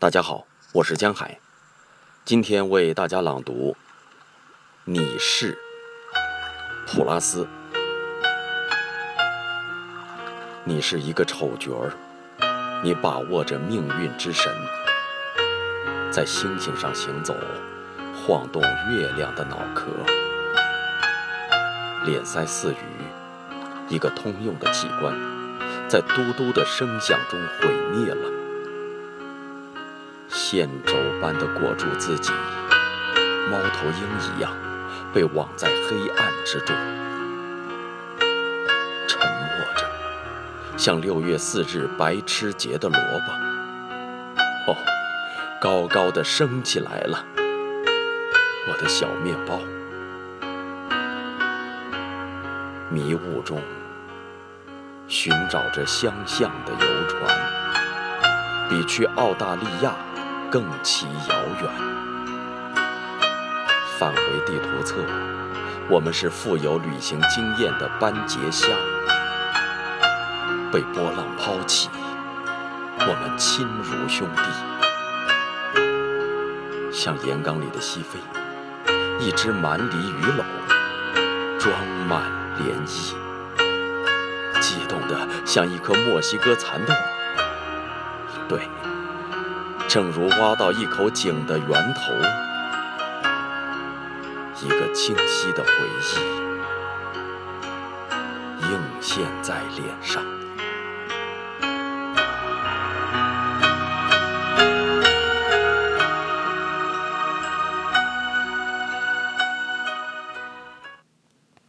大家好，我是江海，今天为大家朗读《你是》普拉斯。你是一个丑角儿，你把握着命运之神，在星星上行走，晃动月亮的脑壳，脸腮似鱼，一个通用的器官，在嘟嘟的声响中毁灭了。线轴般的裹住自己，猫头鹰一样被网在黑暗之中，沉默着，像六月四日白痴节的萝卜。哦，高高的升起来了，我的小面包。迷雾中，寻找着相像的游船，比去澳大利亚。更其遥远。返回地图册，我们是富有旅行经验的斑节虾，被波浪抛弃，我们亲如兄弟。像岩缸里的西非，一只蛮梨鱼篓，装满涟漪，激动的像一颗墨西哥蚕豆。对。正如挖到一口井的源头，一个清晰的回忆映现在脸上。